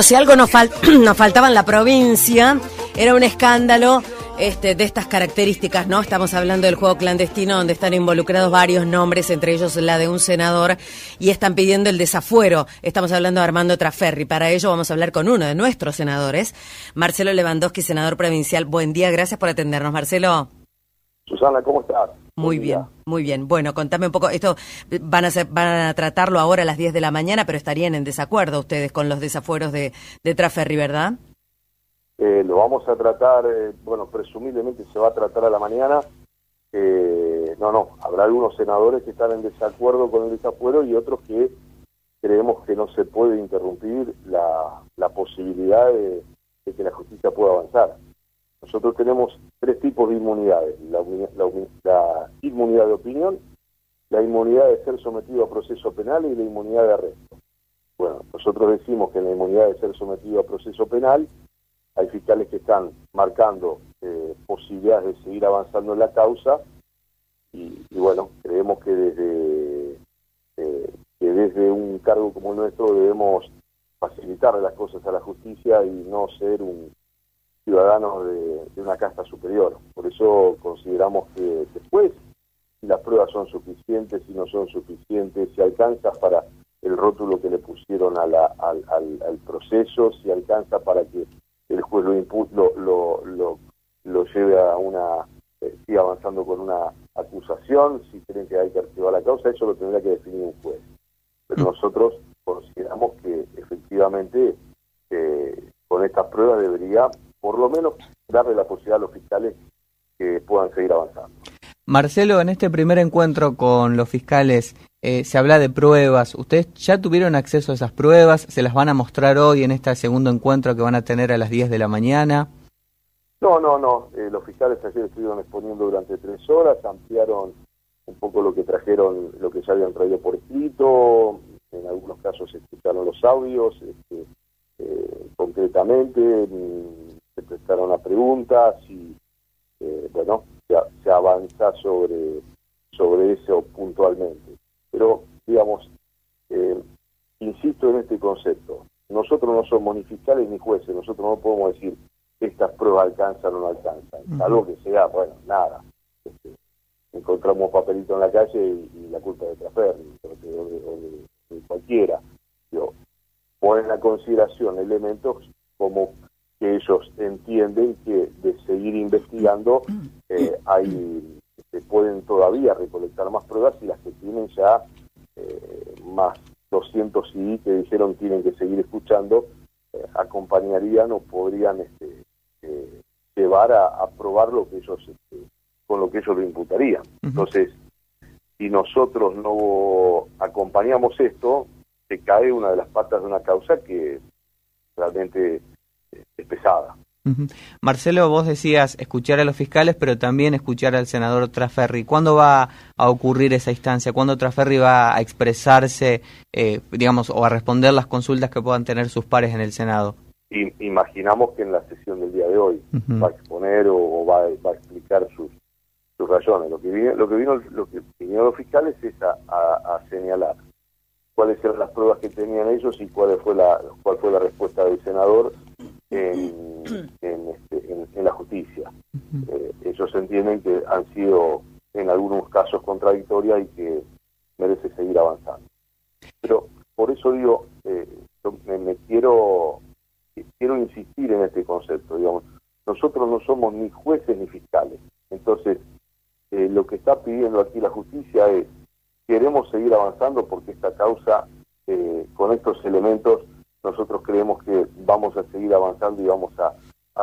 Si algo nos, faltaba en la provincia, era un escándalo este, de estas características, ¿no? Estamos hablando del juego clandestino donde están involucrados varios nombres, entre ellos la de un senador, y están pidiendo el desafuero. Estamos hablando de Armando Traferri. Para ello vamos a hablar con uno de nuestros senadores, Marcelo Lewandowski, senador provincial. Buen día, gracias por atendernos, Marcelo. Susana, ¿cómo estás? Muy bien, muy bien. Bueno, contame un poco, esto van a ser, van a tratarlo ahora a las 10 de la mañana, pero estarían en desacuerdo ustedes con los desafueros de, de Traferri, ¿verdad? Eh, lo vamos a tratar, eh, bueno, presumiblemente se va a tratar a la mañana. Eh, no, no, habrá algunos senadores que están en desacuerdo con el desafuero y otros que creemos que no se puede interrumpir la, la posibilidad de que la justicia pueda avanzar. Nosotros tenemos tres tipos de inmunidades, la, inmunidad de opinión, la inmunidad de ser sometido a proceso penal y la inmunidad de arresto. Bueno, nosotros decimos que en la inmunidad de ser sometido a proceso penal hay fiscales que están marcando eh, posibilidades de seguir avanzando en la causa y, bueno, creemos que desde, eh, que desde un cargo como el nuestro debemos facilitar las cosas a la justicia y no ser un, ciudadanos de, una casta superior. Por eso consideramos que después, si las pruebas son suficientes, si no son suficientes, si alcanza para el rótulo que le pusieron al, al, proceso, si alcanza para que el juez lo, lo, lo, lo, lleve a una, eh, siga avanzando con una acusación, si creen que hay que archivar la causa, eso lo tendrá que definir un juez. Pero mm. nosotros consideramos que efectivamente eh, con estas pruebas debería por lo menos darle la posibilidad a los fiscales que puedan seguir avanzando. Marcelo, en este primer encuentro con los fiscales eh, se habla de pruebas. ¿Ustedes ya tuvieron acceso a esas pruebas? ¿Se las van a mostrar hoy en este segundo encuentro que van a tener a las 10 de la mañana? No, no, no. Eh, los fiscales ayer estuvieron exponiendo durante tres horas, ampliaron un poco lo que trajeron, lo que ya habían traído por escrito. En algunos casos se escucharon los audios. Este, eh, concretamente, se prestaron a preguntas y eh, bueno, se, avanza sobre, sobre eso puntualmente. Pero, digamos, eh, insisto en este concepto, nosotros no somos ni fiscales ni jueces, nosotros no podemos decir estas pruebas alcanzan o no alcanzan, algo que sea, bueno, nada. Este, encontramos papelito en la calle y, la culpa de Trafer o de, de, cualquiera. Yo, ponen a consideración elementos como que ellos entienden que de seguir investigando eh, hay se pueden todavía recolectar más pruebas y las que tienen ya eh, más 200 CD que dijeron tienen que seguir escuchando eh, acompañarían o podrían este, llevar a, probar lo que ellos este, con lo que ellos lo imputarían. Entonces si nosotros no acompañamos esto se cae una de las patas de una causa que realmente es pesada. Marcelo, vos decías escuchar a los fiscales, pero también escuchar al senador Traferri. ¿Cuándo va a ocurrir esa instancia? ¿Cuándo Traferri va a expresarse, eh, digamos, o a responder las consultas que puedan tener sus pares en el Senado? imaginamos que en la sesión del día de hoy va a exponer o, va, a explicar sus, sus razones. Lo que vino, lo que vino, lo que vinieron los fiscales es a, señalar cuáles eran las pruebas que tenían ellos y cuál fue la cuál fue la respuesta del senador este, en, la justicia. Eh, ellos entienden que han sido en algunos casos contradictorias y que merece seguir avanzando. Pero por eso digo, eh, me, quiero quiero insistir en este concepto. Digamos, nosotros no somos ni jueces ni fiscales. Entonces, eh, lo que está pidiendo aquí la justicia es queremos seguir avanzando porque esta causa, con estos elementos, nosotros creemos que vamos a seguir avanzando y vamos a,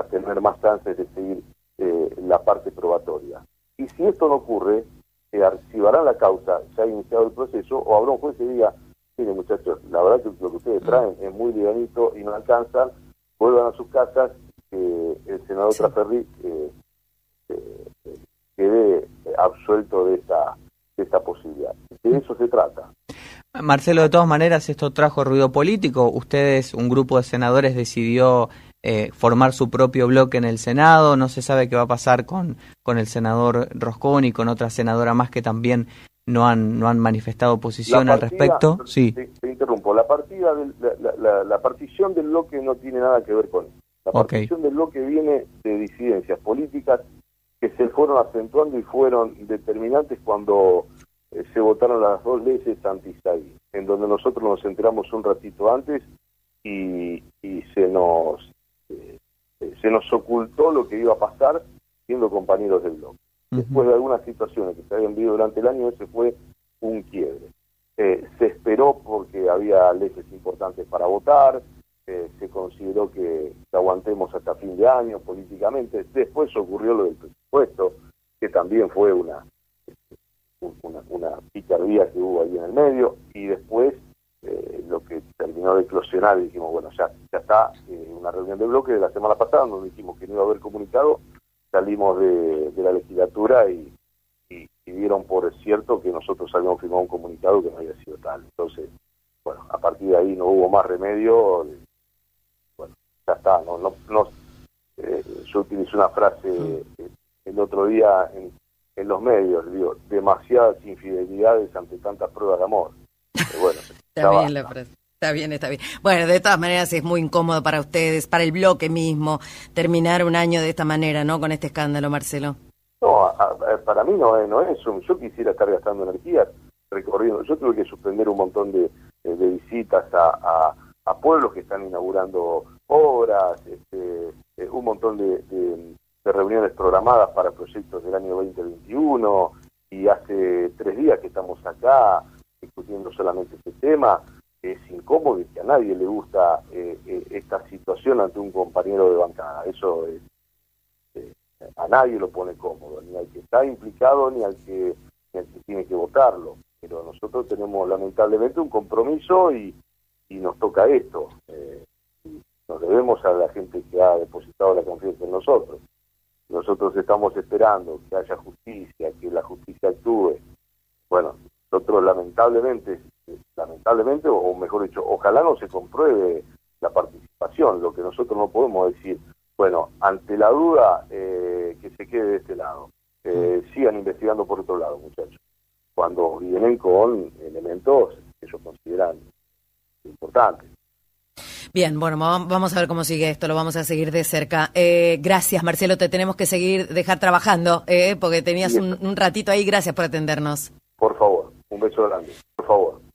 tener más chances de seguir eh, la parte probatoria. Y si esto no ocurre, se archivará la causa, se ha iniciado el proceso, o habrá un juez que diga, mire muchachos, la verdad que lo que ustedes traen es muy livianito y no alcanzan, vuelvan a sus casas, que el senador Traferri eh, eh, quede absuelto de esta, de esta posibilidad. De eso se trata. Marcelo, de todas maneras, esto trajo ruido político. Ustedes, un grupo de senadores, decidió eh, formar su propio bloque en el Senado. No se sabe qué va a pasar con, con el senador Roscón y con otra senadora más que también no han no han manifestado posición al respecto. Sí. Te, interrumpo. La partida, la, partición del bloque no tiene nada que ver con eso. La partición del bloque viene de disidencias políticas que se fueron acentuando y fueron determinantes cuando eh, se votaron las dos leyes anti en donde nosotros nos enteramos un ratito antes y, se nos eh, se nos ocultó lo que iba a pasar siendo compañeros del bloque. Después de algunas situaciones que se habían vivido durante el año, ese fue un quiebre. Eh, se esperó porque había leyes importantes para votar, se consideró que, aguantemos hasta fin de año políticamente. Después ocurrió lo del presupuesto, que también fue una, una, una picardía que hubo ahí en el medio, y después eh, lo que terminó de eclosionar, dijimos, bueno, ya, ya está, eh, una reunión de bloque de la semana pasada, donde dijimos que no iba a haber comunicado, salimos de, la legislatura y, y, dieron por cierto que nosotros habíamos firmado un comunicado que no había sido tal. Entonces, bueno, a partir de ahí no hubo más remedio, bueno, ya está, no, no, no eh, yo utilicé una frase el otro día en, en los medios, digo, demasiadas infidelidades ante tantas pruebas de amor. bueno, está bien la frase. Está bien, está bien. Bueno, de todas maneras es muy incómodo para ustedes, para el bloque mismo, terminar un año de esta manera, ¿no? Con este escándalo, Marcelo. No, para mí no, no es eso. Yo quisiera estar gastando energía recorriendo. Yo tuve que suspender un montón de, visitas a, a, pueblos que están inaugurando obras, este, eh, un montón de, de reuniones programadas para proyectos del año 2021 y hace tres días que estamos acá discutiendo solamente este tema. Es incómodo y que a nadie le gusta eh, eh, esta situación ante un compañero de bancada. Eso es, eh, a nadie lo pone cómodo, ni al que está implicado ni al que, ni al que tiene que votarlo. Pero nosotros tenemos lamentablemente un compromiso y, y nos toca esto. nos debemos a la gente que ha depositado la confianza en nosotros. Nosotros estamos esperando que haya justicia, que la justicia actúe. Bueno, nosotros lamentablemente, lamentablemente, o mejor dicho, ojalá no se compruebe la participación. Lo que nosotros no podemos decir, bueno, ante la duda, eh, que se quede de este lado. Eh, sigan investigando por otro lado, muchachos. Cuando vienen con elementos que ellos consideran importantes. Bien, bueno, vamos a ver cómo sigue esto, lo vamos a seguir de cerca. Eh, gracias, Marcelo, te tenemos que seguir, dejar trabajando, eh, porque tenías un, un ratito ahí. Gracias por atendernos. Por favor, un beso grande, por favor.